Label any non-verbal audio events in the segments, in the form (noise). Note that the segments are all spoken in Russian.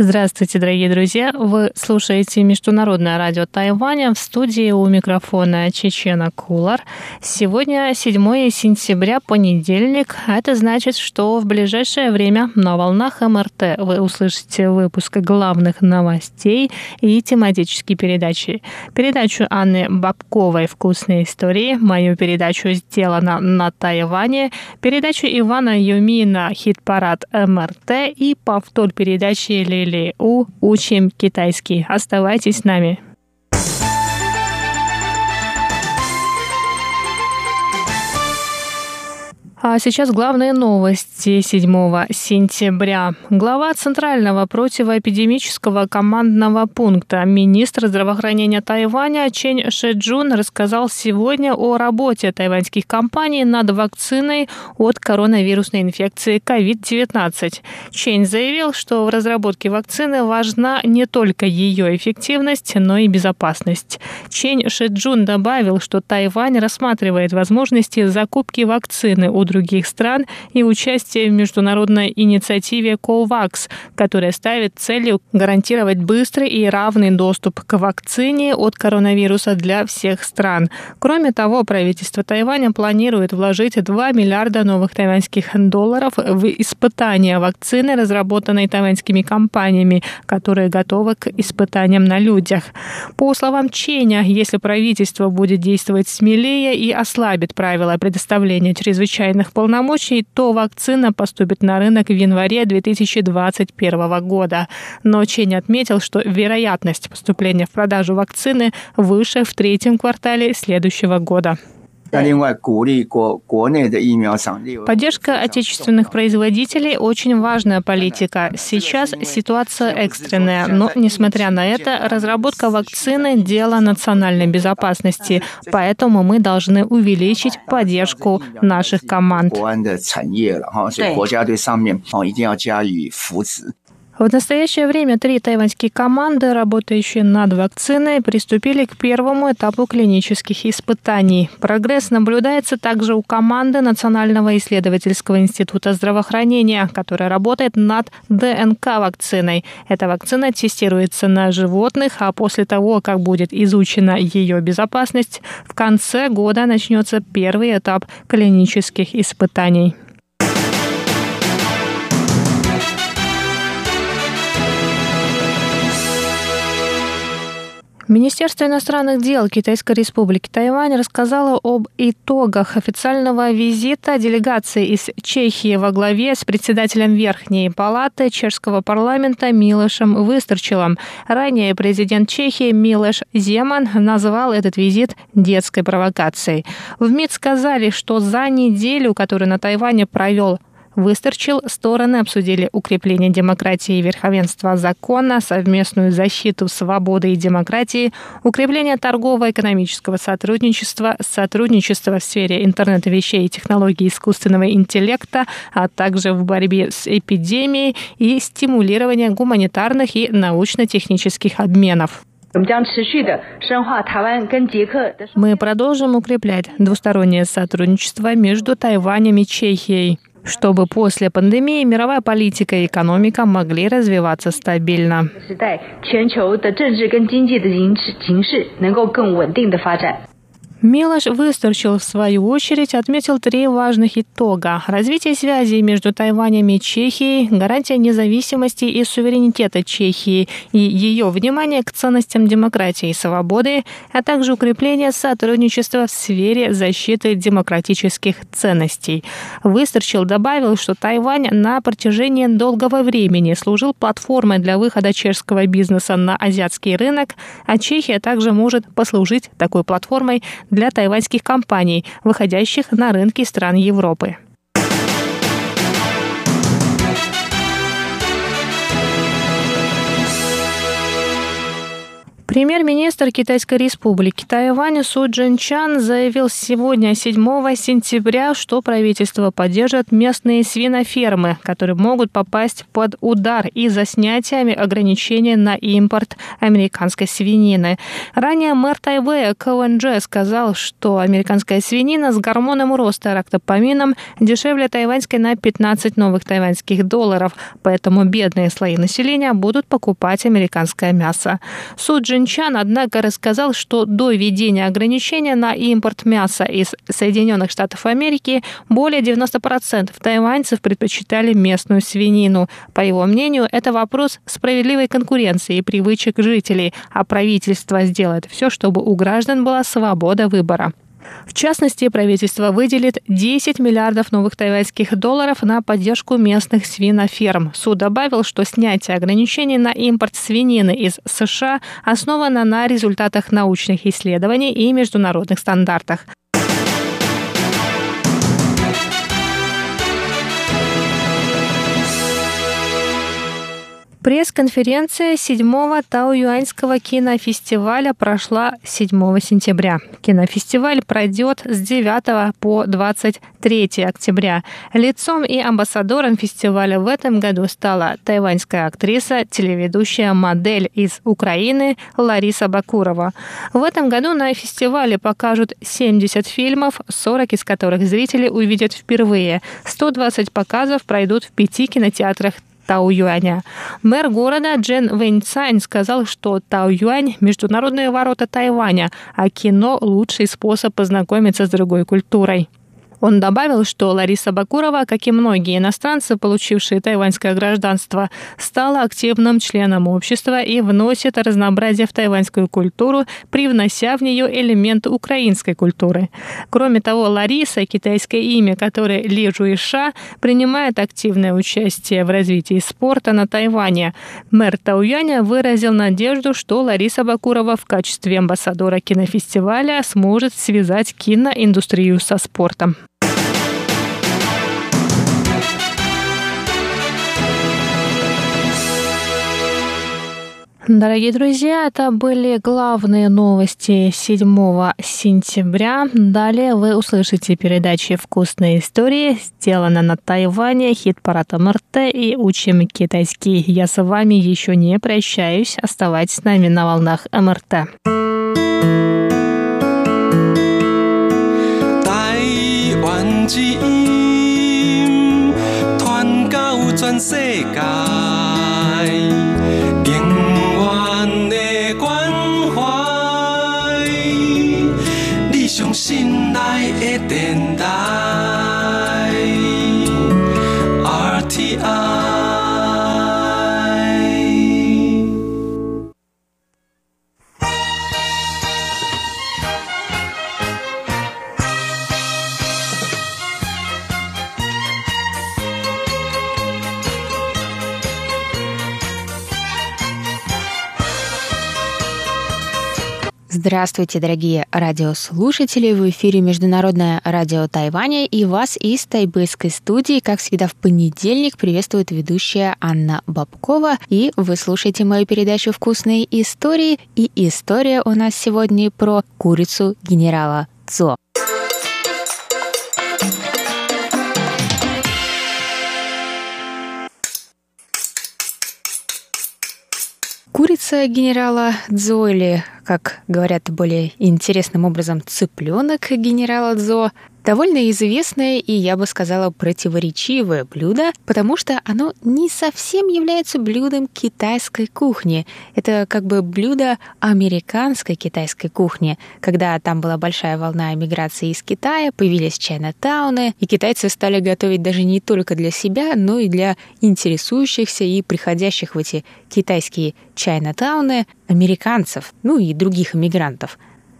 Здравствуйте, дорогие друзья! Вы слушаете Международное радио Тайваня. В студии у микрофона Чечена Кулар. Сегодня 7 сентября, понедельник. Это значит, что в ближайшее время на волнах МРТ вы услышите выпуск главных новостей и тематические передачи. Передачу Анны Бабковой «Вкусные истории», мою передачу «Сделано на Тайване», передачу Ивана Юмина «Хит-парад МРТ» и повтор передачи Лили или у «Учим китайский». Оставайтесь с нами. А сейчас главные новости 7 сентября. Глава Центрального противоэпидемического командного пункта министр здравоохранения Тайваня Чен Шеджун рассказал сегодня о работе тайваньских компаний над вакциной от коронавирусной инфекции COVID-19. Чен заявил, что в разработке вакцины важна не только ее эффективность, но и безопасность. Чен Шеджун добавил, что Тайвань рассматривает возможности закупки вакцины у других стран и участие в международной инициативе COVAX, которая ставит целью гарантировать быстрый и равный доступ к вакцине от коронавируса для всех стран. Кроме того, правительство Тайваня планирует вложить 2 миллиарда новых тайваньских долларов в испытания вакцины, разработанной тайваньскими компаниями, которые готовы к испытаниям на людях. По словам Ченя, если правительство будет действовать смелее и ослабит правила предоставления чрезвычайных чрезвычайных полномочий, то вакцина поступит на рынок в январе 2021 года. Но Чень отметил, что вероятность поступления в продажу вакцины выше в третьем квартале следующего года. Поддержка отечественных производителей – очень важная политика. Сейчас ситуация экстренная, но, несмотря на это, разработка вакцины – дело национальной безопасности, поэтому мы должны увеличить поддержку наших команд. В настоящее время три тайваньские команды, работающие над вакциной, приступили к первому этапу клинических испытаний. Прогресс наблюдается также у команды Национального исследовательского института здравоохранения, которая работает над ДНК-вакциной. Эта вакцина тестируется на животных, а после того, как будет изучена ее безопасность, в конце года начнется первый этап клинических испытаний. Министерство иностранных дел Китайской республики Тайвань рассказало об итогах официального визита делегации из Чехии во главе с председателем Верхней палаты чешского парламента Милошем Выстрчилом. Ранее президент Чехии Милош Земан назвал этот визит детской провокацией. В МИД сказали, что за неделю, которую на Тайване провел Высторчил, стороны обсудили укрепление демократии и верховенства закона, совместную защиту свободы и демократии, укрепление торгово-экономического сотрудничества, сотрудничество в сфере интернета вещей и технологий искусственного интеллекта, а также в борьбе с эпидемией и стимулирование гуманитарных и научно-технических обменов. Мы продолжим укреплять двустороннее сотрудничество между Тайванем и Чехией чтобы после пандемии мировая политика и экономика могли развиваться стабильно. Милош Высторчил, в свою очередь, отметил три важных итога. Развитие связей между Тайванем и Чехией, гарантия независимости и суверенитета Чехии и ее внимание к ценностям демократии и свободы, а также укрепление сотрудничества в сфере защиты демократических ценностей. Высторчил добавил, что Тайвань на протяжении долгого времени служил платформой для выхода чешского бизнеса на азиатский рынок, а Чехия также может послужить такой платформой для тайваньских компаний, выходящих на рынки стран Европы. Премьер-министр Китайской республики Тайвань Су Джинчан заявил сегодня, 7 сентября, что правительство поддержит местные свинофермы, которые могут попасть под удар из-за снятия ограничений на импорт американской свинины. Ранее мэр Тайвэя Дже сказал, что американская свинина с гормоном роста рактопамином дешевле тайваньской на 15 новых тайваньских долларов, поэтому бедные слои населения будут покупать американское мясо. Су Джин Джинчан, однако, рассказал, что до введения ограничения на импорт мяса из Соединенных Штатов Америки более 90% тайваньцев предпочитали местную свинину. По его мнению, это вопрос справедливой конкуренции и привычек жителей, а правительство сделает все, чтобы у граждан была свобода выбора. В частности, правительство выделит 10 миллиардов новых тайваньских долларов на поддержку местных свиноферм. Суд добавил, что снятие ограничений на импорт свинины из США основано на результатах научных исследований и международных стандартах. Пресс-конференция 7-го Тау-Юаньского кинофестиваля прошла 7 сентября. Кинофестиваль пройдет с 9 по 23 октября. Лицом и амбассадором фестиваля в этом году стала тайваньская актриса, телеведущая модель из Украины Лариса Бакурова. В этом году на фестивале покажут 70 фильмов, 40 из которых зрители увидят впервые. 120 показов пройдут в пяти кинотеатрах Тау-Юаня. Мэр города Джен Вэньцань сказал, что Тау-Юань – международные ворота Тайваня, а кино – лучший способ познакомиться с другой культурой. Он добавил, что Лариса Бакурова, как и многие иностранцы, получившие тайваньское гражданство, стала активным членом общества и вносит разнообразие в тайваньскую культуру, привнося в нее элемент украинской культуры. Кроме того, Лариса, китайское имя которое Ли Жуиша, принимает активное участие в развитии спорта на Тайване. Мэр Тауяня выразил надежду, что Лариса Бакурова в качестве амбассадора кинофестиваля сможет связать киноиндустрию со спортом. Дорогие друзья, это были главные новости 7 сентября. Далее вы услышите передачи «Вкусные истории», «Сделано на Тайване», «Хит-парад МРТ» и «Учим китайский». Я с вами еще не прощаюсь. Оставайтесь с нами на волнах МРТ. Тайвань 传到全世界。 Здравствуйте, дорогие радиослушатели! В эфире Международное радио Тайваня и вас из тайбэйской студии, как всегда в понедельник, приветствует ведущая Анна Бабкова. И вы слушаете мою передачу «Вкусные истории». И история у нас сегодня про курицу генерала Цо. Курица генерала Дзоли, как говорят более интересным образом, цыпленок генерала Дзо, довольно известное и, я бы сказала, противоречивое блюдо, потому что оно не совсем является блюдом китайской кухни. Это как бы блюдо американской китайской кухни. Когда там была большая волна эмиграции из Китая, появились чайна-тауны, и китайцы стали готовить даже не только для себя, но и для интересующихся и приходящих в эти китайские чайна-тауны американцев, ну и других иммигрантов.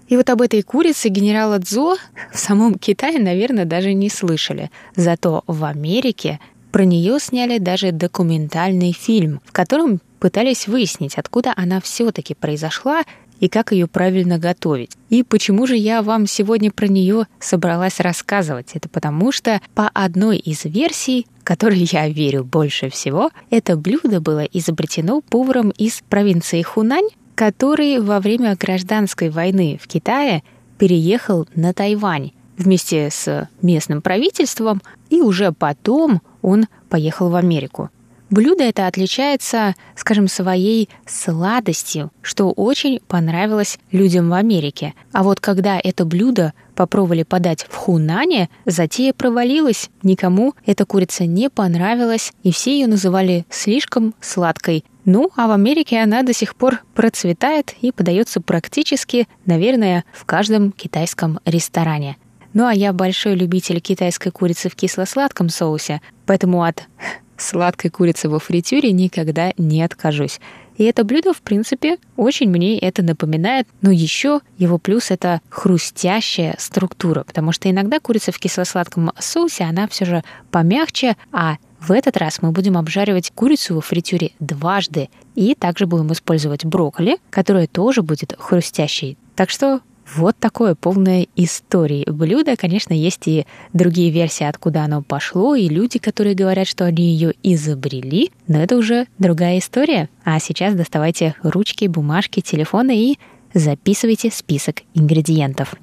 И вот об этой курице генерала Дзо в самом Китае, наверное, даже не слышали. Зато в Америке про нее сняли даже документальный фильм, в котором пытались выяснить, откуда она все-таки произошла и как ее правильно готовить. И почему же я вам сегодня про нее собралась рассказывать? Это потому что по одной из версий, которой я верю больше всего, это блюдо было изобретено поваром из провинции Хунань который во время гражданской войны в Китае переехал на Тайвань вместе с местным правительством, и уже потом он поехал в Америку. Блюдо это отличается, скажем, своей сладостью, что очень понравилось людям в Америке. А вот когда это блюдо попробовали подать в Хунане, затея провалилась. Никому эта курица не понравилась, и все ее называли слишком сладкой. Ну, а в Америке она до сих пор процветает и подается практически, наверное, в каждом китайском ресторане. Ну а я большой любитель китайской курицы в кисло-сладком соусе, поэтому от (laughs) сладкой курицы во фритюре никогда не откажусь. И это блюдо, в принципе, очень мне это напоминает. Но еще его плюс — это хрустящая структура, потому что иногда курица в кисло-сладком соусе, она все же помягче, а в этот раз мы будем обжаривать курицу во фритюре дважды и также будем использовать брокколи, которая тоже будет хрустящей. Так что вот такое полное истории блюдо. Конечно, есть и другие версии, откуда оно пошло, и люди, которые говорят, что они ее изобрели, но это уже другая история. А сейчас доставайте ручки, бумажки, телефоны и записывайте список ингредиентов.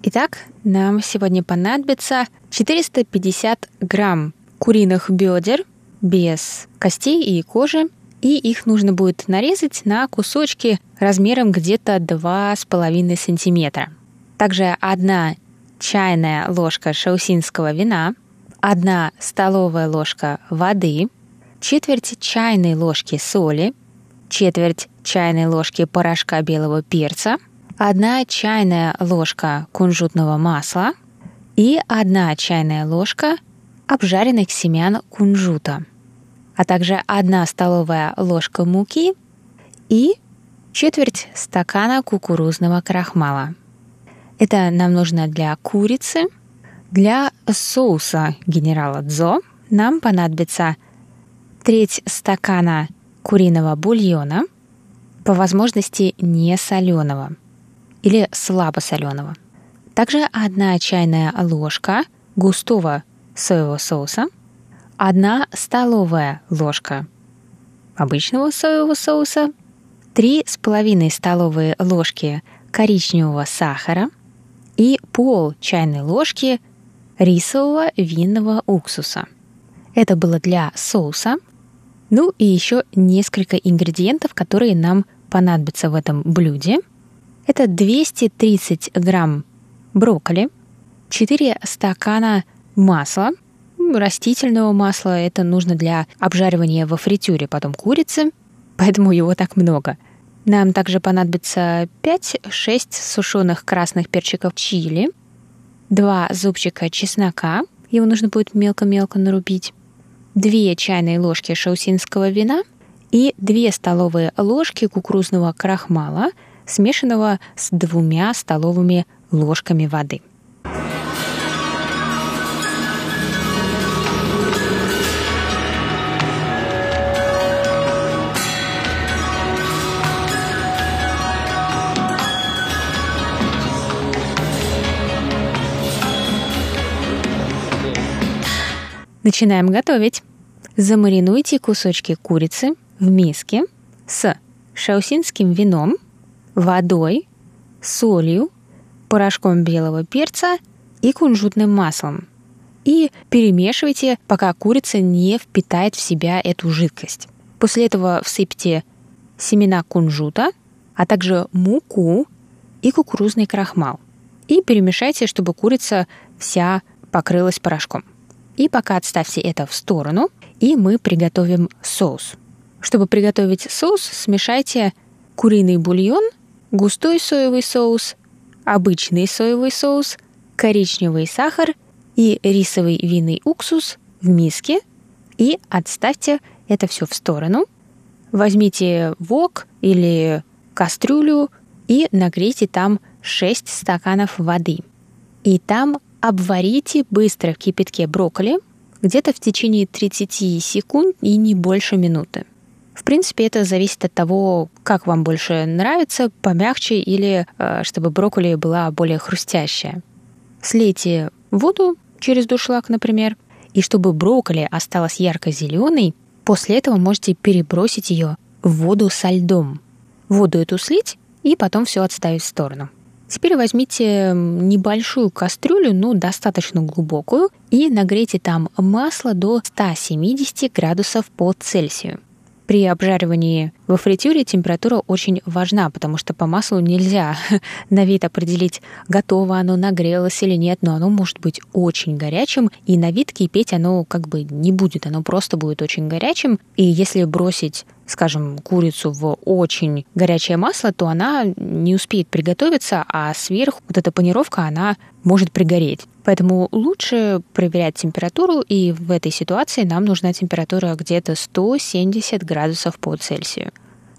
Итак, нам сегодня понадобится 450 грамм куриных бедер без костей и кожи, и их нужно будет нарезать на кусочки размером где-то 2,5 сантиметра. Также одна чайная ложка шаусинского вина, одна столовая ложка воды, четверть чайной ложки соли, четверть чайной ложки порошка белого перца – одна чайная ложка кунжутного масла и одна чайная ложка обжаренных семян кунжута, а также одна столовая ложка муки и четверть стакана кукурузного крахмала. Это нам нужно для курицы. Для соуса генерала Дзо нам понадобится треть стакана куриного бульона, по возможности не соленого – или слабосоленого. Также одна чайная ложка густого соевого соуса, одна столовая ложка обычного соевого соуса, три с половиной столовые ложки коричневого сахара и пол чайной ложки рисового винного уксуса. Это было для соуса. Ну и еще несколько ингредиентов, которые нам понадобятся в этом блюде – это 230 грамм брокколи, 4 стакана масла, растительного масла. Это нужно для обжаривания во фритюре потом курицы, поэтому его так много. Нам также понадобится 5-6 сушеных красных перчиков чили, 2 зубчика чеснока, его нужно будет мелко-мелко нарубить, 2 чайные ложки шаусинского вина и 2 столовые ложки кукурузного крахмала – смешанного с двумя столовыми ложками воды. Начинаем готовить. Замаринуйте кусочки курицы в миске с шаусинским вином – водой, солью, порошком белого перца и кунжутным маслом. И перемешивайте, пока курица не впитает в себя эту жидкость. После этого всыпьте семена кунжута, а также муку и кукурузный крахмал. И перемешайте, чтобы курица вся покрылась порошком. И пока отставьте это в сторону, и мы приготовим соус. Чтобы приготовить соус, смешайте куриный бульон густой соевый соус, обычный соевый соус, коричневый сахар и рисовый винный уксус в миске и отставьте это все в сторону. Возьмите вок или кастрюлю и нагрейте там 6 стаканов воды. И там обварите быстро в кипятке брокколи где-то в течение 30 секунд и не больше минуты. В принципе, это зависит от того, как вам больше нравится, помягче или э, чтобы брокколи была более хрустящая. Слейте воду через душлаг, например, и чтобы брокколи осталась ярко-зеленой, после этого можете перебросить ее в воду со льдом. Воду эту слить и потом все отставить в сторону. Теперь возьмите небольшую кастрюлю, но достаточно глубокую, и нагрейте там масло до 170 градусов по Цельсию. При обжаривании во фритюре температура очень важна, потому что по маслу нельзя (laughs) на вид определить, готово оно, нагрелось или нет, но оно может быть очень горячим, и на вид кипеть оно как бы не будет, оно просто будет очень горячим. И если бросить скажем, курицу в очень горячее масло, то она не успеет приготовиться, а сверху вот эта панировка, она может пригореть. Поэтому лучше проверять температуру, и в этой ситуации нам нужна температура где-то 170 градусов по Цельсию.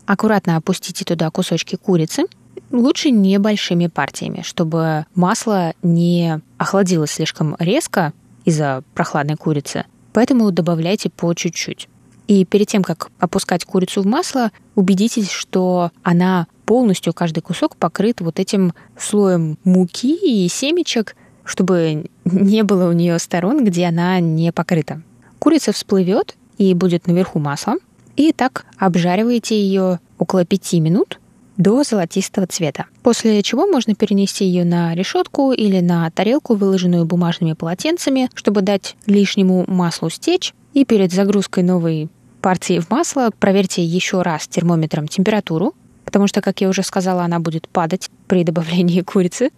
Аккуратно опустите туда кусочки курицы, лучше небольшими партиями, чтобы масло не охладилось слишком резко из-за прохладной курицы. Поэтому добавляйте по чуть-чуть. И перед тем, как опускать курицу в масло, убедитесь, что она полностью, каждый кусок покрыт вот этим слоем муки и семечек, чтобы не было у нее сторон, где она не покрыта. Курица всплывет и будет наверху масла. И так обжариваете ее около 5 минут до золотистого цвета. После чего можно перенести ее на решетку или на тарелку, выложенную бумажными полотенцами, чтобы дать лишнему маслу стечь. И перед загрузкой новой партии в масло проверьте еще раз термометром температуру, потому что, как я уже сказала, она будет падать при добавлении курицы.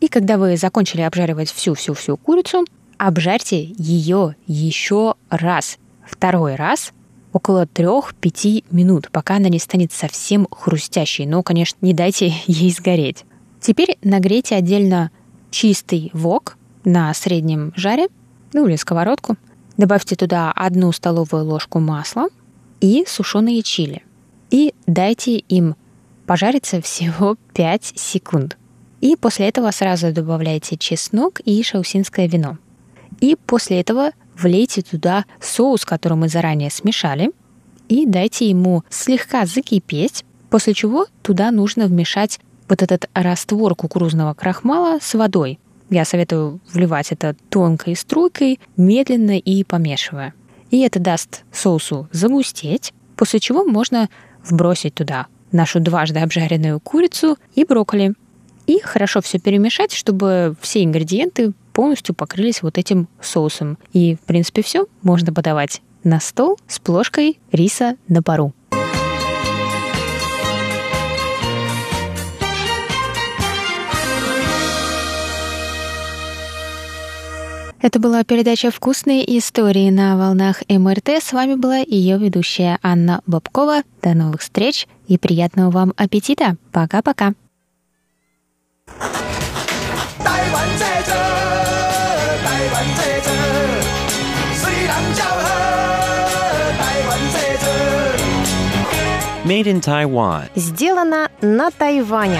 И когда вы закончили обжаривать всю-всю-всю курицу, обжарьте ее еще раз. Второй раз около 3-5 минут, пока она не станет совсем хрустящей. Но, конечно, не дайте (laughs) ей сгореть. Теперь нагрейте отдельно чистый вок на среднем жаре, ну или сковородку – Добавьте туда одну столовую ложку масла и сушеные чили. И дайте им пожариться всего (laughs) 5 секунд. И после этого сразу добавляйте чеснок и шаусинское вино. И после этого влейте туда соус, который мы заранее смешали, и дайте ему слегка закипеть, после чего туда нужно вмешать вот этот раствор кукурузного крахмала с водой. Я советую вливать это тонкой струйкой, медленно и помешивая. И это даст соусу загустеть, после чего можно вбросить туда нашу дважды обжаренную курицу и брокколи. И хорошо все перемешать, чтобы все ингредиенты полностью покрылись вот этим соусом. И, в принципе, все можно подавать на стол с плошкой риса на пару. Это была передача «Вкусные истории» на волнах МРТ. С вами была ее ведущая Анна Бабкова. До новых встреч и приятного вам аппетита. Пока-пока. Made in Taiwan. Сделано на Тайване.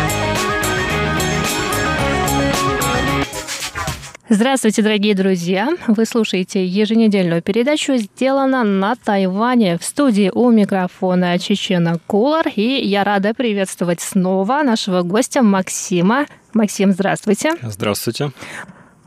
Здравствуйте, дорогие друзья! Вы слушаете еженедельную передачу «Сделано на Тайване» в студии у микрофона Чечена Кулар. И я рада приветствовать снова нашего гостя Максима. Максим, здравствуйте. Здравствуйте.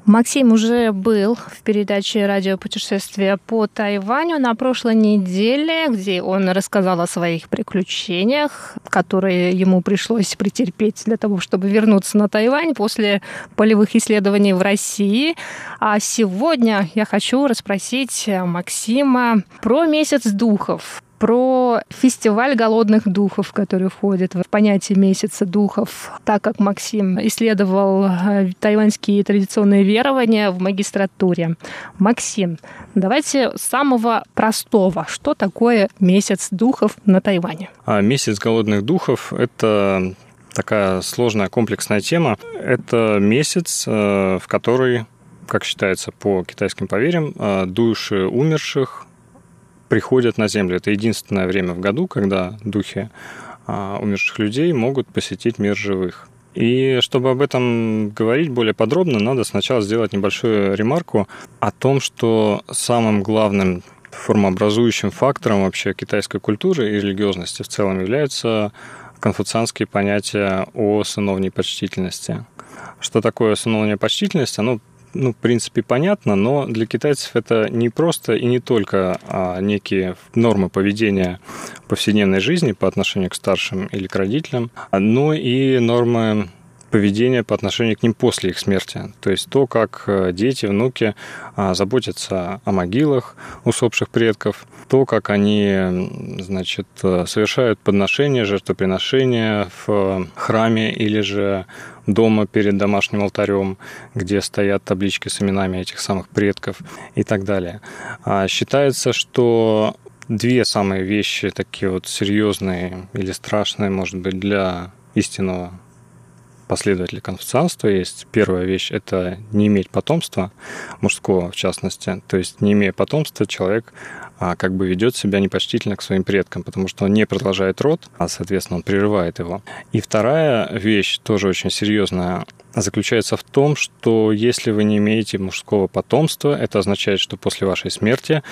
Максим уже был в передаче «Радиопутешествие по Тайваню» на прошлой неделе, где он рассказал о своих приключениях, которые ему пришлось претерпеть для того, чтобы вернуться на Тайвань после полевых исследований в России. А сегодня я хочу расспросить Максима про месяц духов про фестиваль голодных духов, который входит в понятие месяца духов, так как Максим исследовал э, тайваньские традиционные верования в магистратуре. Максим, давайте с самого простого. Что такое месяц духов на Тайване? А месяц голодных духов – это такая сложная комплексная тема. Это месяц, э, в который, как считается по китайским поверьям, э, души умерших приходят на Землю. Это единственное время в году, когда духи а, умерших людей могут посетить мир живых. И чтобы об этом говорить более подробно, надо сначала сделать небольшую ремарку о том, что самым главным формообразующим фактором вообще китайской культуры и религиозности в целом являются конфуцианские понятия о сыновней почтительности. Что такое сыновняя почтительность? Оно ну, в принципе, понятно, но для китайцев это не просто и не только а, некие нормы поведения повседневной жизни по отношению к старшим или к родителям, но и нормы поведения по отношению к ним после их смерти. То есть то, как э, дети, внуки а, заботятся о могилах усопших предков, то, как они значит, э, совершают подношения, жертвоприношения в храме или же дома перед домашним алтарем, где стоят таблички с именами этих самых предков и так далее. А считается, что две самые вещи такие вот серьезные или страшные, может быть, для истинного последователи конфуцианства есть. Первая вещь – это не иметь потомства, мужского в частности. То есть, не имея потомства, человек а, как бы ведет себя непочтительно к своим предкам, потому что он не продолжает род, а, соответственно, он прерывает его. И вторая вещь, тоже очень серьезная, заключается в том, что если вы не имеете мужского потомства, это означает, что после вашей смерти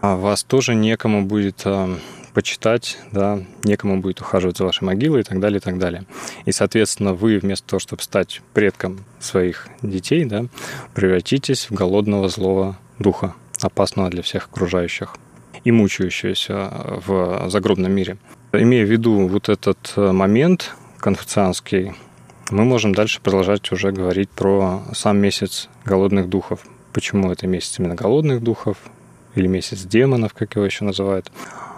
а, вас тоже некому будет а, почитать, да, некому будет ухаживать за вашей могилой и так далее, и так далее. И, соответственно, вы вместо того, чтобы стать предком своих детей, да, превратитесь в голодного злого духа, опасного для всех окружающих и мучающегося в загробном мире. Имея в виду вот этот момент конфуцианский, мы можем дальше продолжать уже говорить про сам месяц голодных духов. Почему это месяц именно голодных духов, или месяц демонов, как его еще называют.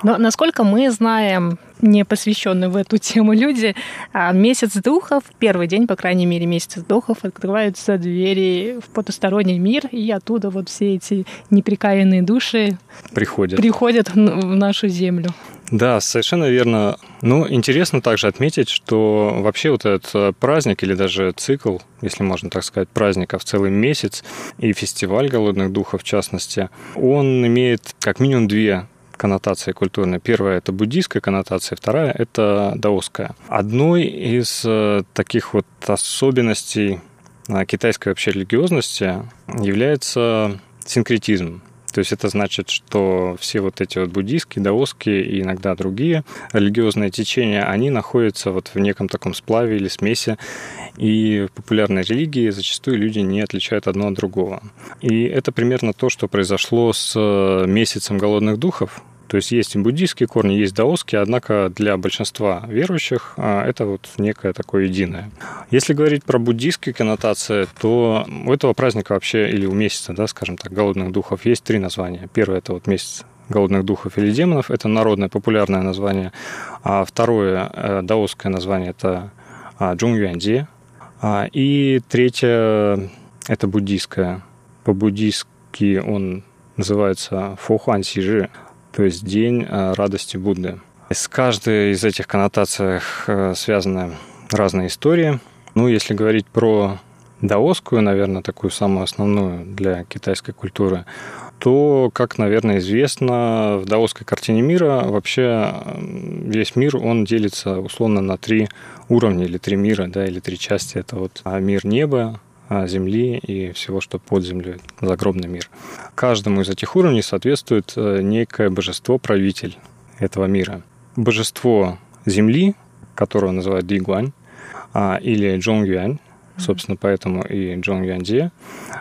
Но насколько мы знаем, не посвященные в эту тему люди, а месяц духов, первый день, по крайней мере, месяц духов, открываются двери в потусторонний мир, и оттуда вот все эти неприкаянные души приходят, приходят в нашу землю. Да, совершенно верно. Ну, интересно также отметить, что вообще вот этот э, праздник или даже цикл, если можно так сказать, праздников целый месяц и фестиваль голодных духов в частности, он имеет как минимум две коннотации культурной. Первая – это буддийская коннотация, вторая – это даосская. Одной из э, таких вот особенностей э, китайской вообще религиозности является синкретизм. То есть это значит, что все вот эти вот буддийские, даосские и иногда другие религиозные течения, они находятся вот в неком таком сплаве или смеси. И в популярной религии зачастую люди не отличают одно от другого. И это примерно то, что произошло с месяцем голодных духов, то есть есть и буддийские корни, есть даосские, однако для большинства верующих а, это вот некое такое единое. Если говорить про буддийские коннотации, то у этого праздника вообще, или у месяца, да, скажем так, голодных духов, есть три названия. Первое – это вот месяц голодных духов или демонов, это народное популярное название. А второе э, даосское название – это Джун Юаньди. А, и третье – это буддийское. По-буддийски он называется Фохуан Сижи то есть день э, радости Будды. С каждой из этих коннотаций э, связаны разные истории. Ну, если говорить про даосскую, наверное, такую самую основную для китайской культуры, то, как, наверное, известно, в даосской картине мира вообще весь мир, он делится условно на три уровня или три мира, да, или три части. Это вот а, мир неба, а, земли и всего, что под землей, загробный мир. Каждому из этих уровней соответствует э, некое божество-правитель этого мира. Божество Земли, которого называют Дигуань, а, или Джонг Юань, Собственно, поэтому и Джон Юанди,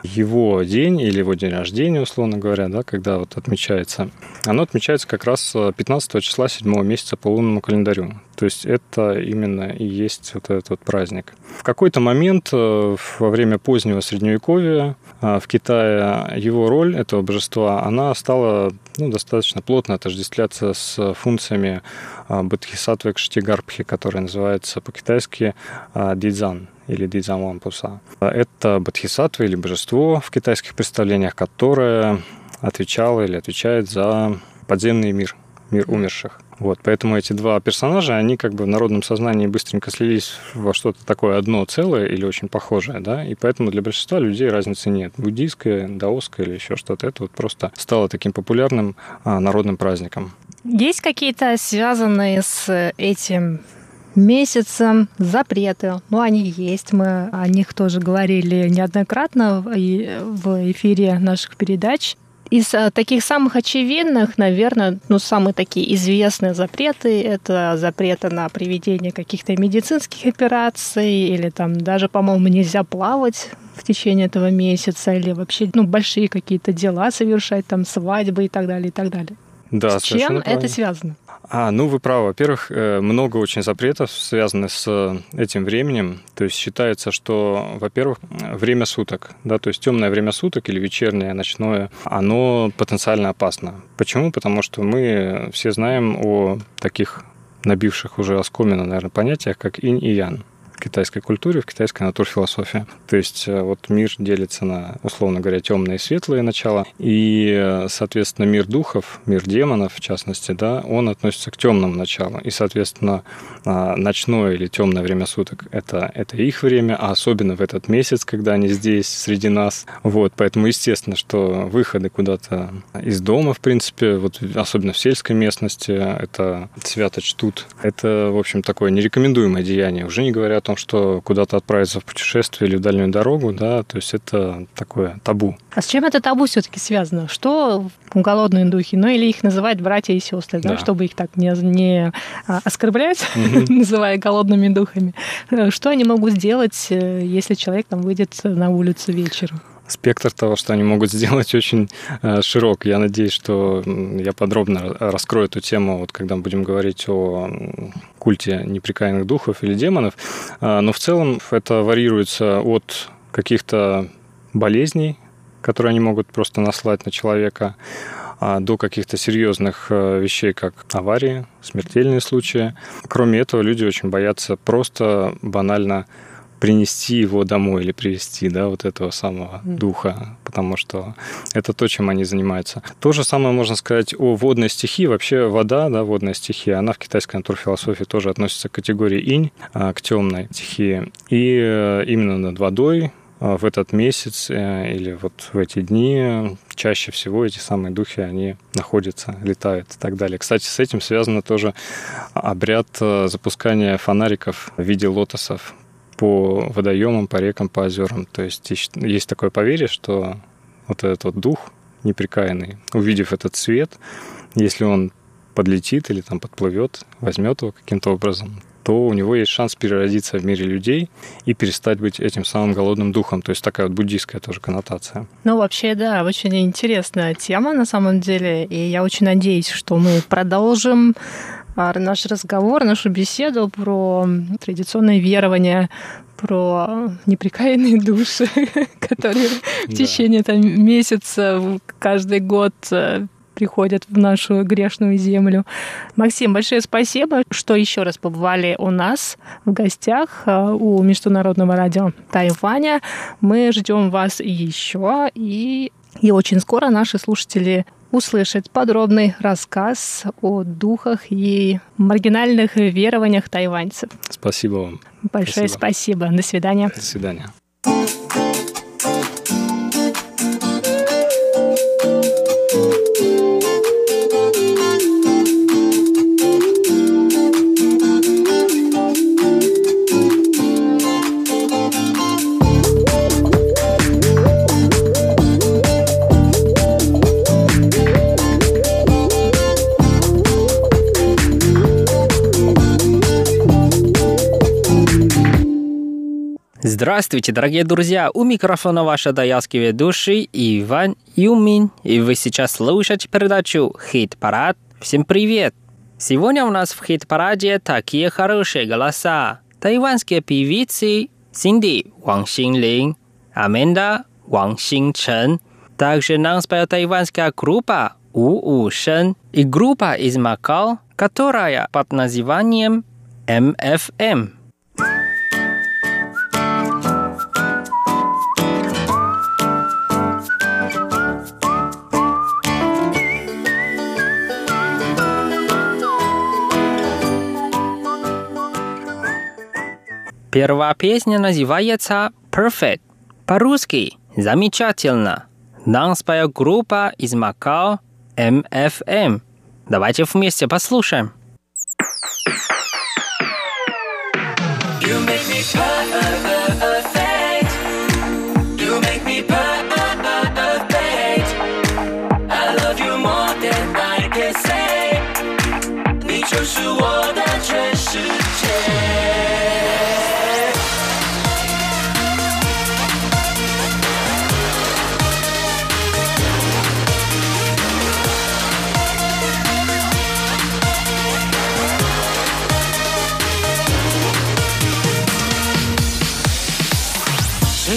его день или его день рождения, условно говоря, да, когда вот отмечается, оно отмечается как раз 15 числа 7 месяца по лунному календарю. То есть это именно и есть вот этот вот праздник. В какой-то момент э, во время позднего Средневековья э, в Китае его роль этого божества, она стала ну, достаточно плотно отождествляться с функциями э, Бодхисаттвы Кштигарбхи, которая называется по-китайски Дидзан или Дидзан Вампуса. Это бодхисаттва или божество в китайских представлениях, которое отвечало или отвечает за подземный мир, мир умерших. Вот, поэтому эти два персонажа, они как бы в народном сознании быстренько слились во что-то такое одно целое или очень похожее, да, и поэтому для большинства людей разницы нет. Буддийское, даосское или еще что-то, это вот просто стало таким популярным а, народным праздником. Есть какие-то связанные с этим месяцем запреты. Ну, они есть, мы о них тоже говорили неоднократно в эфире наших передач. Из а, таких самых очевидных, наверное, ну, самые такие известные запреты – это запреты на проведение каких-то медицинских операций или там даже, по-моему, нельзя плавать в течение этого месяца или вообще ну, большие какие-то дела совершать, там свадьбы и так далее, и так далее. Да, С чем правильно. это связано? А, ну вы правы. Во-первых, э, много очень запретов связаны с этим временем. То есть считается, что, во-первых, время суток, да, то есть темное время суток или вечернее, ночное, оно потенциально опасно. Почему? Потому что мы все знаем о таких набивших уже оскомину, наверное, понятиях, как инь и ян китайской культуре, в китайской натурфилософии. То есть э, вот мир делится на, условно говоря, темные и светлые начала, и, э, соответственно, мир духов, мир демонов, в частности, да, он относится к темному началу. И, соответственно, а, ночное или темное время суток это, это их время, а особенно в этот месяц, когда они здесь, среди нас. Вот, поэтому, естественно, что выходы куда-то из дома, в принципе, вот особенно в сельской местности, это свято чтут. Это, в общем, такое нерекомендуемое деяние. Уже не говоря о том, что куда-то отправиться в путешествие или в дальнюю дорогу, да, то есть это такое табу. А с чем это табу все-таки связано? Что голодные духи, ну или их называть братья и сестры, да, Да. чтобы их так не, не а, оскорблять, (laughs) называя голодными духами. Что они могут сделать, э, если человек там выйдет на улицу вечером? Спектр того, что они могут (laughs) сделать, очень э, широк. Я надеюсь, что я подробно раскрою эту тему, вот когда мы будем говорить о культе неприкаянных духов или демонов. А, Но в целом это варьируется от каких-то болезней, которые они могут просто наслать на человека, а, до каких-то серьезных э, вещей, как аварии, смертельные случаи. Кроме этого, люди очень боятся просто банально принести его домой или привести, да, вот этого самого духа, потому что это то, чем они занимаются. То же самое можно сказать о водной стихии. Вообще вода, да, водная стихия, она в китайской натурфилософии тоже относится к категории инь, а, к темной стихии. И э, именно над водой а, в этот месяц э, или вот в эти дни чаще всего эти самые духи, они находятся, летают и так далее. Кстати, с этим связано тоже обряд э, запускания фонариков в виде лотосов по водоемам, по рекам, по озерам. То есть есть- такое поверье, что вот этот вот дух неприкаянный, увидев этот свет, если он подлетит или там подплывет, возьмет его каким-то образом, то у него есть шанс переродиться в мире людей и перестать быть этим самым голодным духом. То есть такая вот буддийская тоже коннотация. Ну, вообще, да, очень интересная тема на самом деле, и я очень надеюсь, что мы продолжим наш разговор, нашу беседу про традиционные верования, про неприкаянные души, (laughs) которые в течение там, месяца каждый год э, приходят в нашу грешную землю. Максим, большое спасибо, что еще раз побывали у нас в гостях э, у Международного радио Тайваня. Мы ждем вас еще, и, и очень скоро наши слушатели услышат подробный рассказ о духах и маргинальных верованиях тайваньцев. Спасибо вам. Большое Спасибо. спасибо. До свидания. До свидания. Здравствуйте, дорогие друзья! У микрофона ваша даялский ведущий Иван Юмин, и вы сейчас слушаете передачу «Хит-парад». Всем привет! Сегодня у нас в хит-параде такие хорошие голоса. Тайванские певицы Синди Ван Синлин, Аменда Ван Синчен. Также нам споет тайванская группа У У Шен и группа из Макао, которая под названием MFM. Первая песня называется «Perfect». По-русски «Замечательно». Нам споет группа из Макао MFM. Давайте вместе послушаем.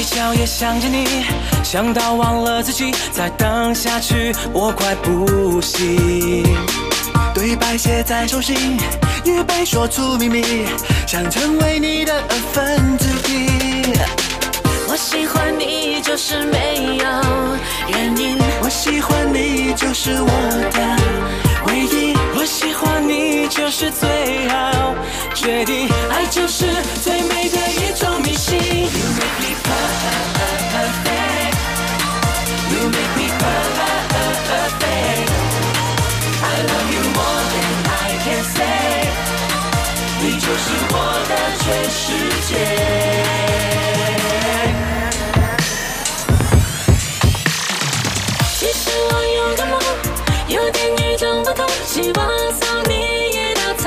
觉也想着你，想到忘了自己，再等下去我快不行。对白写在手心，也被说出秘密，想成为你的二分之一。我喜欢你就是没有原因，我喜欢你就是我的唯一，我喜欢你就是最好决定，爱就是最美的一种迷信。You make me perfect, you make me perfect. I love you more than I can say，你就是我的全世界。望送你一道彩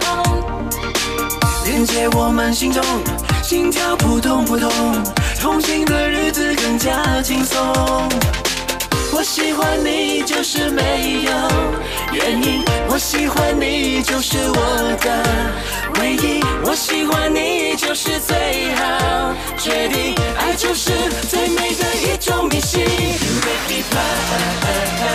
虹，连接我们心中，心跳扑通扑通，同行的日子更加轻松。我喜欢你就是没有原因，我喜欢你就是我的唯一，我喜欢你就是最好决定，爱就是最美的一种迷信。You make me perfect,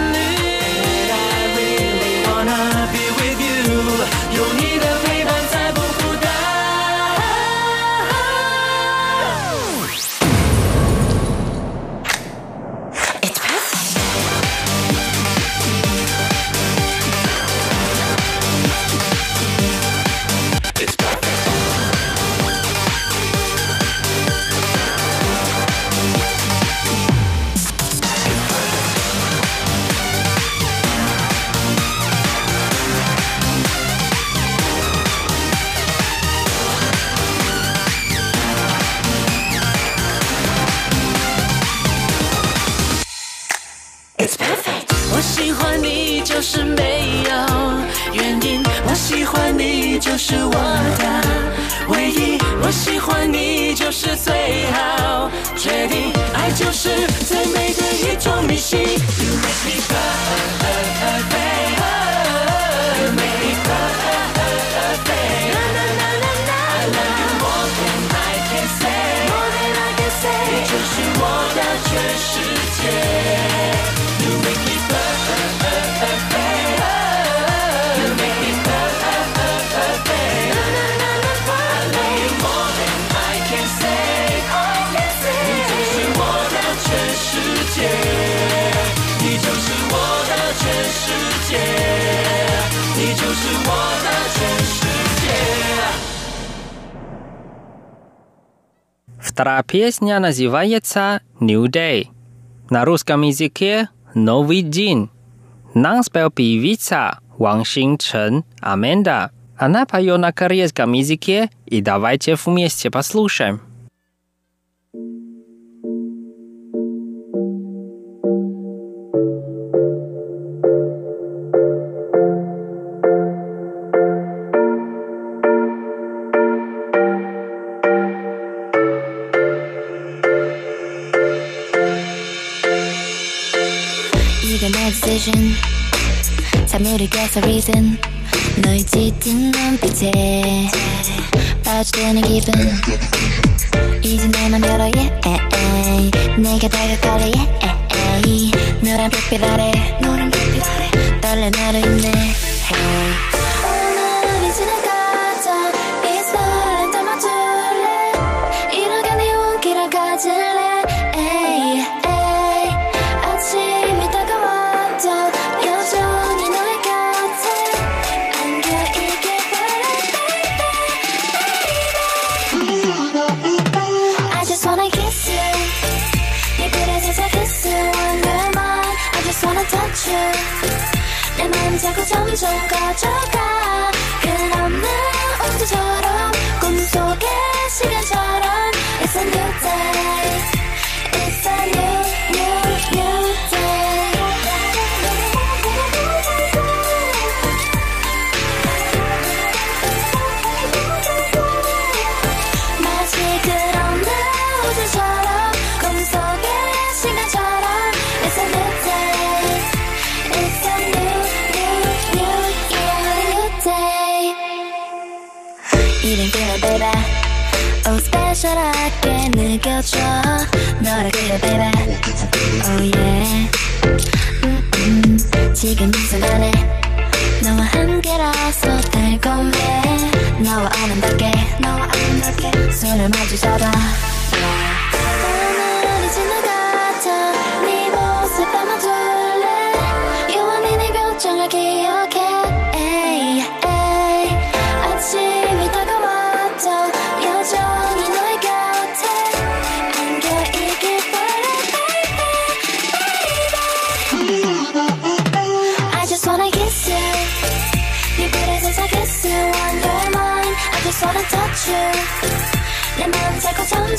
песня называется New Day. На русском языке «Новый день». Нам спел певица Ван Шинчен Аменда. Она поет на корейском языке, и давайте вместе послушаем.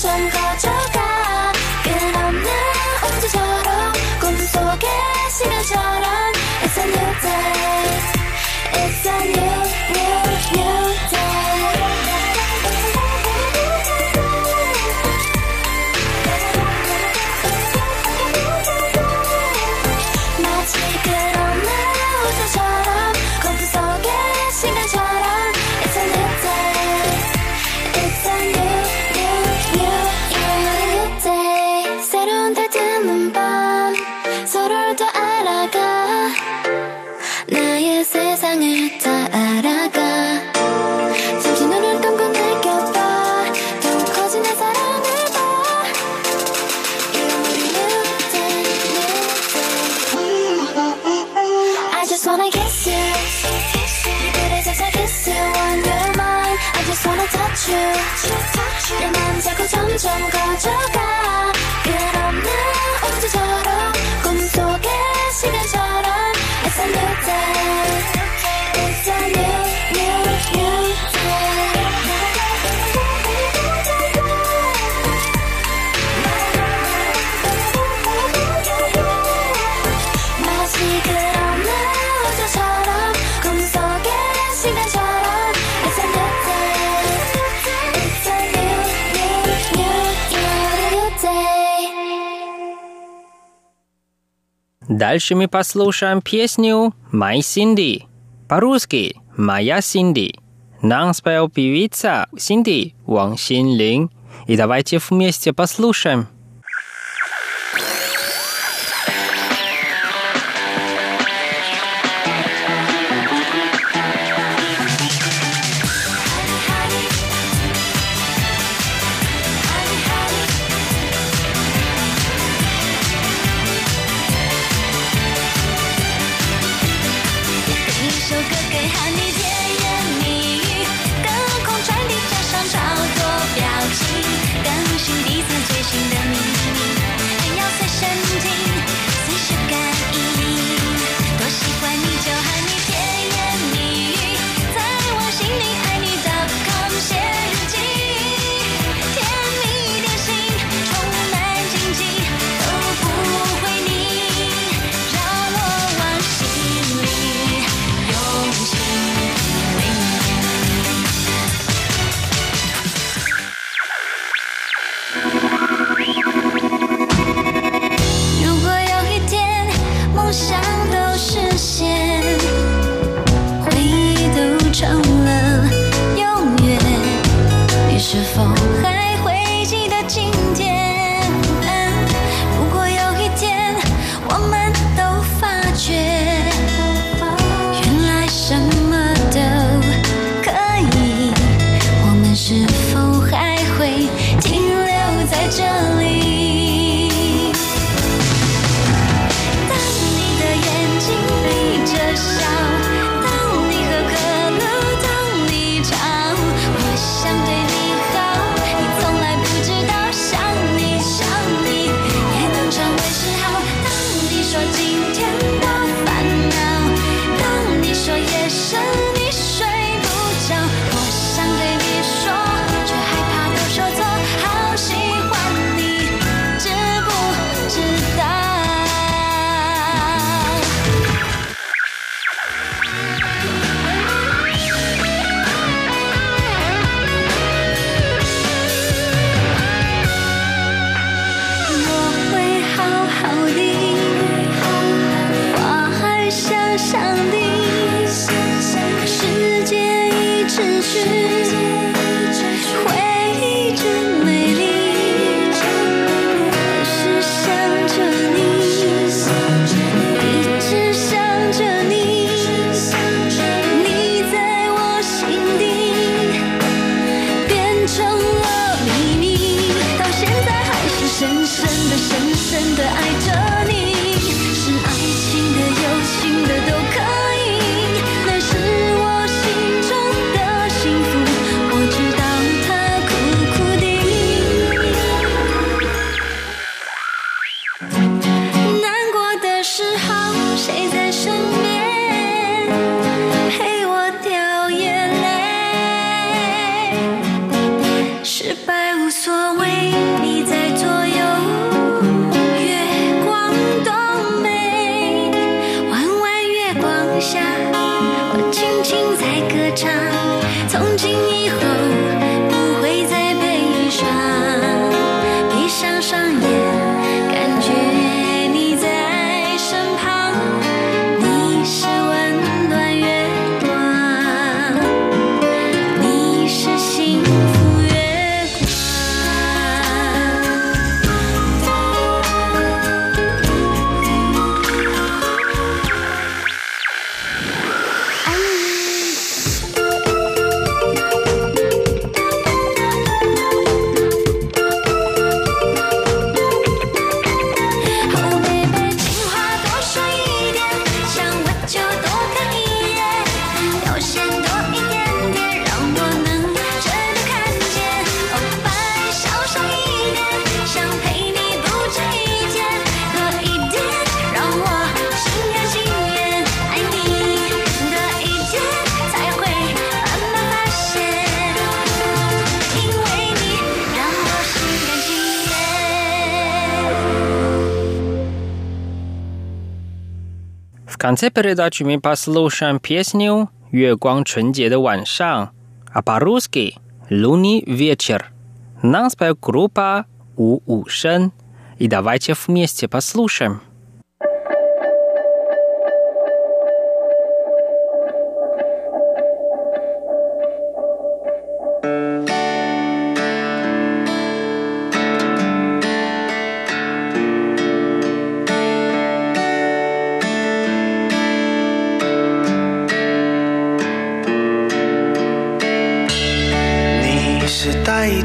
점거지 Дальше мы послушаем песню «My Cindy». По-русски «Моя Синди». Нам спел певица Синди Ван Синлин. И давайте вместе послушаем. конце передачи мы послушаем песню «月光纯洁的晚上», а по-русски «Лунный вечер». Нам споет группа У У Шен. И давайте вместе послушаем.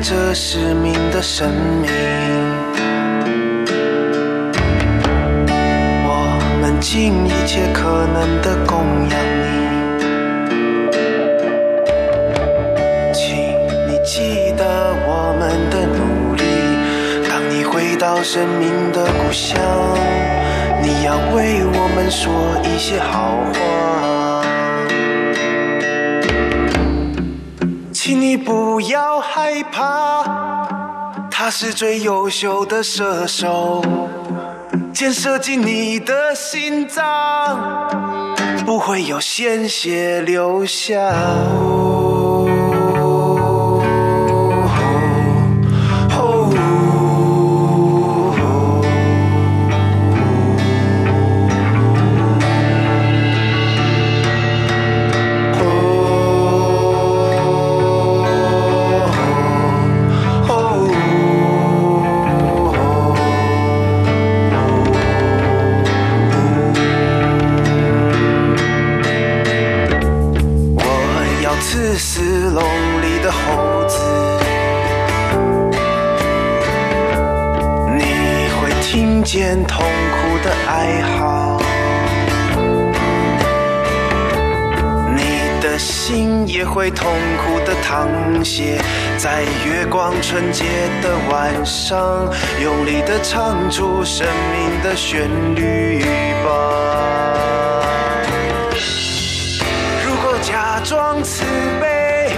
这使命的生命，我们尽一切可能的供养你。请你记得我们的努力，当你回到生命的故乡，你要为我们说一些好话。请你不要害怕，他是最优秀的射手，箭射进你的心脏，不会有鲜血流下。光纯洁的晚上，用力的唱出生命的旋律吧。如果假装慈悲，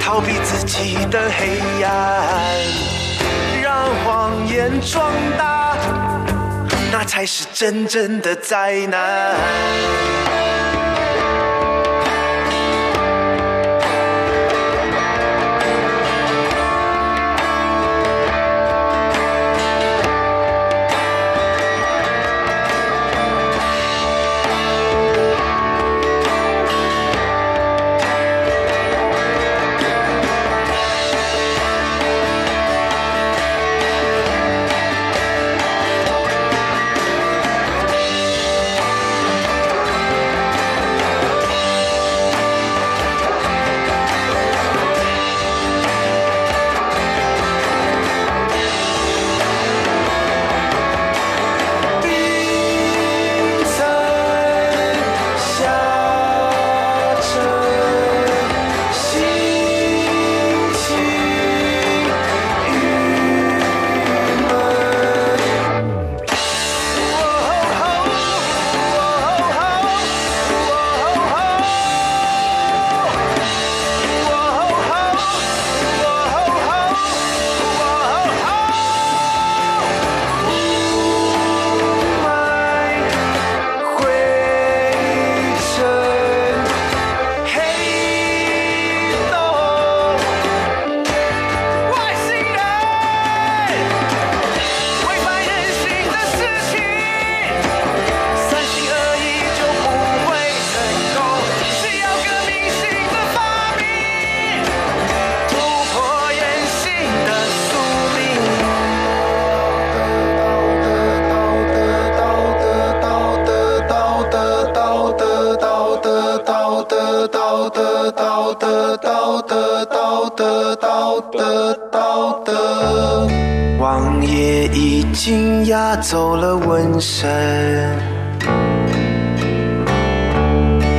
逃避自己的黑暗，让谎言壮大，那才是真正的灾难。已经押走了瘟神，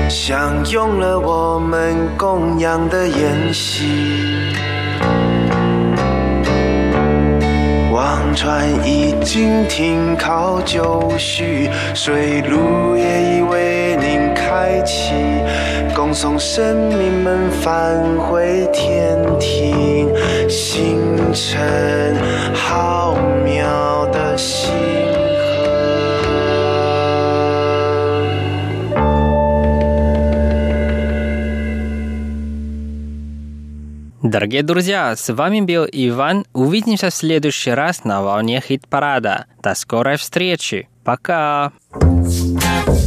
享用了我们供养的宴席。望船已经停靠就绪，水路也已为开启，恭送神明们返回天庭。星辰浩渺的星河。 Дорогие друзья, с вами был Иван. Увидимся в следующий раз на волне хит-парада. До скорой встречи. Пока! Thank 你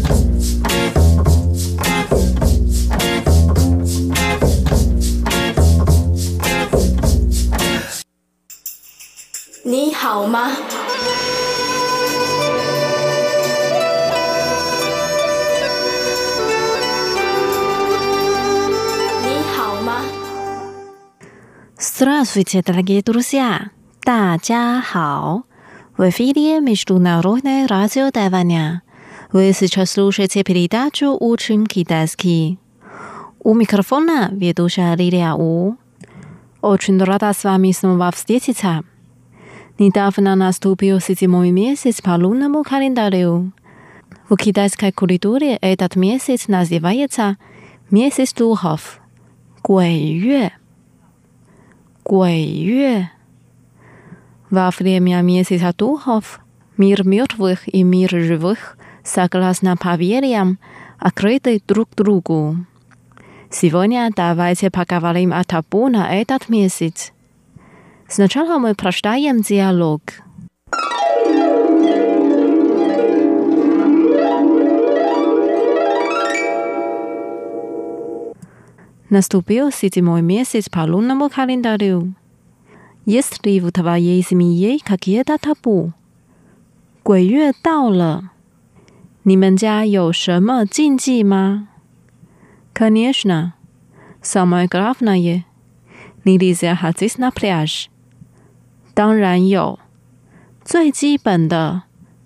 好吗？你好吗？ Здравствуйте, дорогие друзья! 大家好! В эфире Международное радио Тайваня. Вы сейчас слушаете передачу «Учим китайский». У микрофона ведущая Лилия У. Очень рада с вами снова встретиться. Ни давно наступил седьмой месяц по лунному календарю. В китайской культуре этот месяц называется месяц духов. Гуэйюэ. Гуэйюэ. Во время месяца духов мир мертвых и мир живых, согласно поверьям, открыты друг другу. Сегодня давайте поговорим о табу на этот месяц. Сначала мы прочитаем диалог. Наступил седьмой месяц по лунному календарю. Есть ли в твоей семье какие-то табу? 鬼月到了，你们家有什么禁忌吗？Конечно. Самое главное, нельзя ходить на пляж. 当然有，最基本的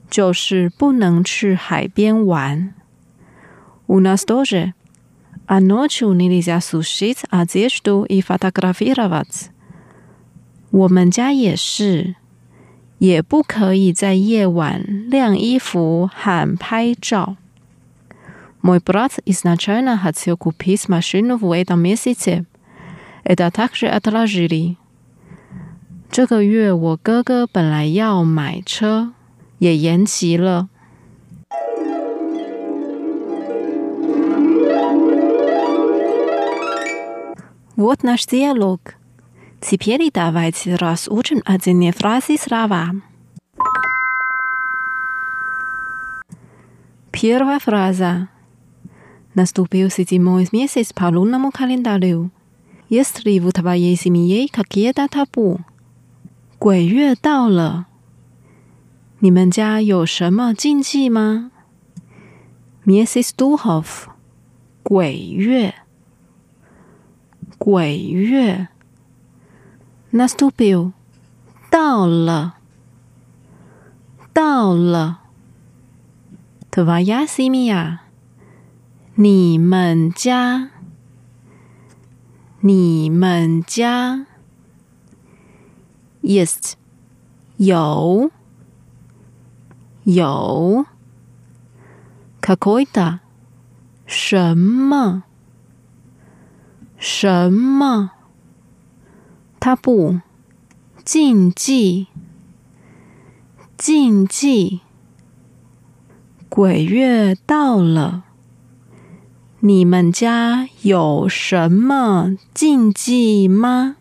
就是不能去海边玩。У нас тоже. А ночью нельзя сушить одежду и фотографировать. 我们家也是，也不可以在夜晚晾衣服和拍照。Мой брат изначально хотел купить машину в этом месяце. Это также отложили. 这个月我哥哥本来要买车，也延期了。Вот наш диалог. Теперь давайте разучим отдельные фразы слова. Первая фраза. Наступил седьмой месяц по лунному календарю. Есть ли в твоей семье какие-то табу? 鬼月到了，你们家有什么禁忌吗？Mrs. Duhov，鬼月，鬼月，Nastupil，到了，到了，tavaya Simia，你们家，你们家。Yes，有有。Kakoida，什么什么？他不禁忌禁忌。鬼月到了，你们家有什么禁忌吗？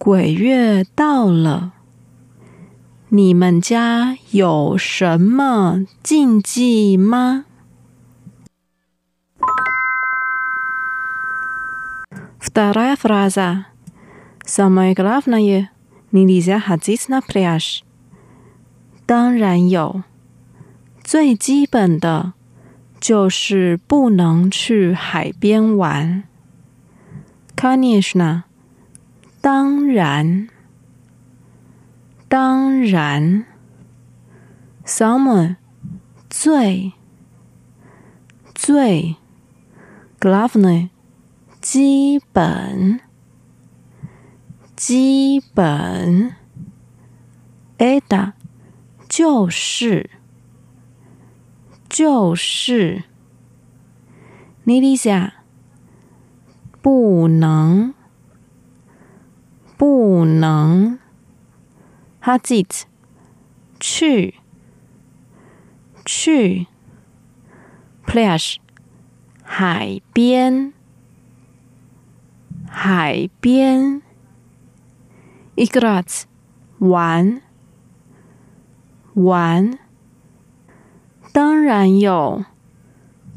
鬼月到了，你们家有什么禁忌吗？Вторая фраза. Самое главное, нельзя ходить на пляж. 当然有，最基本的就是不能去海边玩。Конечно， 当然。当然，Someone 最最 Glove 基本基本 Ada 就是就是。尼丽莎，不能，不能。哈吉特，去，去。Plash，海边，海边。Igrat，玩，玩。当然有。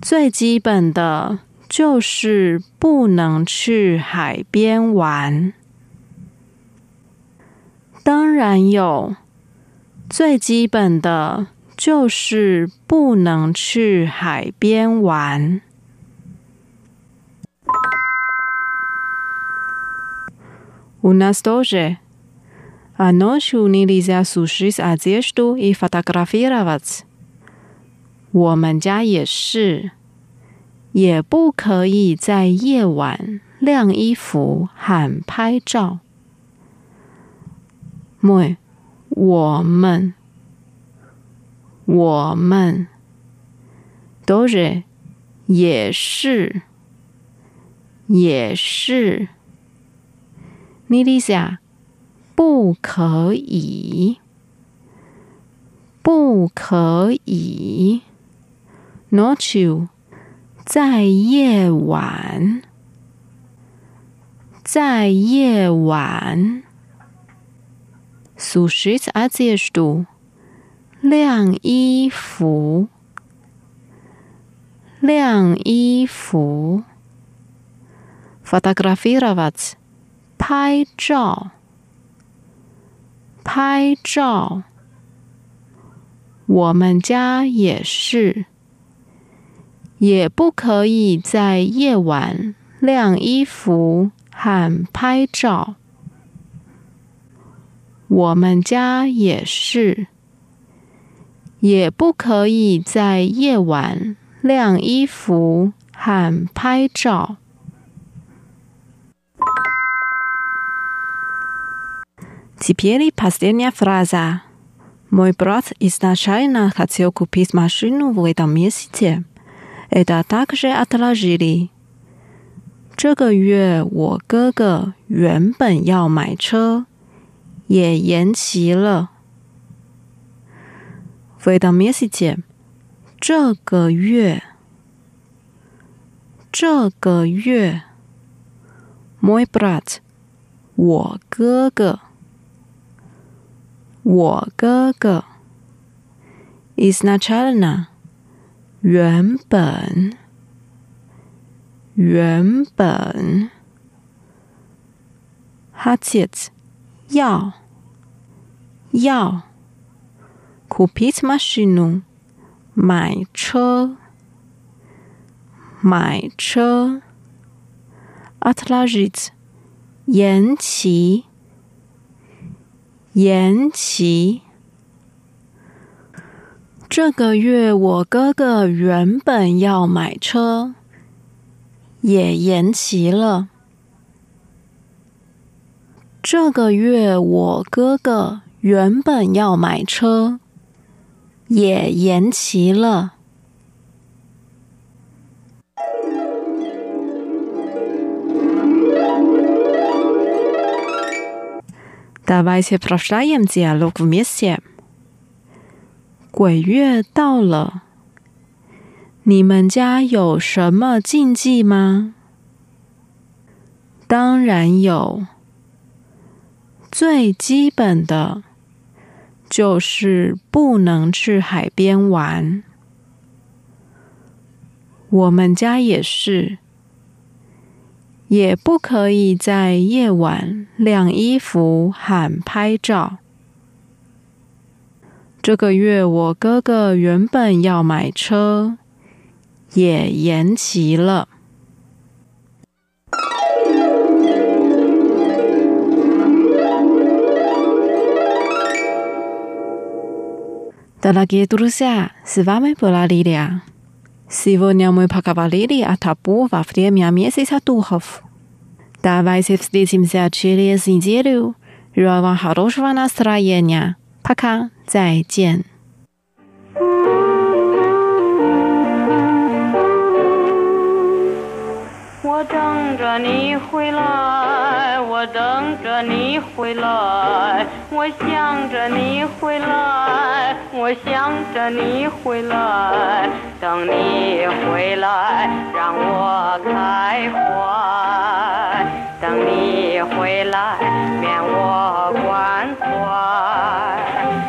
最基本的就是不能去海边玩。当然有，最基本的就是不能去海边玩。Unastoje, a no su ni liza sušis ažištu i fotografiravats。我们家也是，也不可以在夜晚晾衣服喊拍照。妹，我们，我们都是，也是，也是。妮丽莎，不可以，不可以。Not you，在夜晚，在夜晚。Сушить одежду，晾衣服，晾衣服。Фотографировать，拍照，拍照。我们家也是。也不可以在夜晚晾衣服和拍照。 我们家也是，也不可以在夜晚晾衣服和拍照。Теперь последняя фраза. Мой брат изначально хотел купить машину в этом месяце. Это также отложили。这个月我哥哥原本要买车， 也延期了。В этом месяце，这个月，这个月，мой брат，我哥哥，我哥哥，изначально。原本，原本，хотеть 要要，kupit mashinu，买车，买车，atlajit，延期，延期。这个月我哥哥原本要买车，也延期了。这个月我哥哥原本要买车，也延期了。Давайте прощаем диалог вместе. 鬼月到了，你们家有什么禁忌吗？当然有， 最基本的就是不能去海边玩。我们家也是，也不可以在夜晚晾衣服和拍照。这个月我哥哥原本要买车，也延期了。Дорогие друзья, с вами была Лилия. Сегодня мы поговорили о табу во время месяца духов. Давайте встретимся через неделю. Желаю вам хорошего настроения. Пока, 再见。我等着你回来， 我等着你回来，我想着你回来，我想着你回来，等你回来让我开怀，等你回来免我关怀。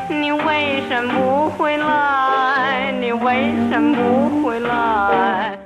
你为什么不回来？你为什么不回来？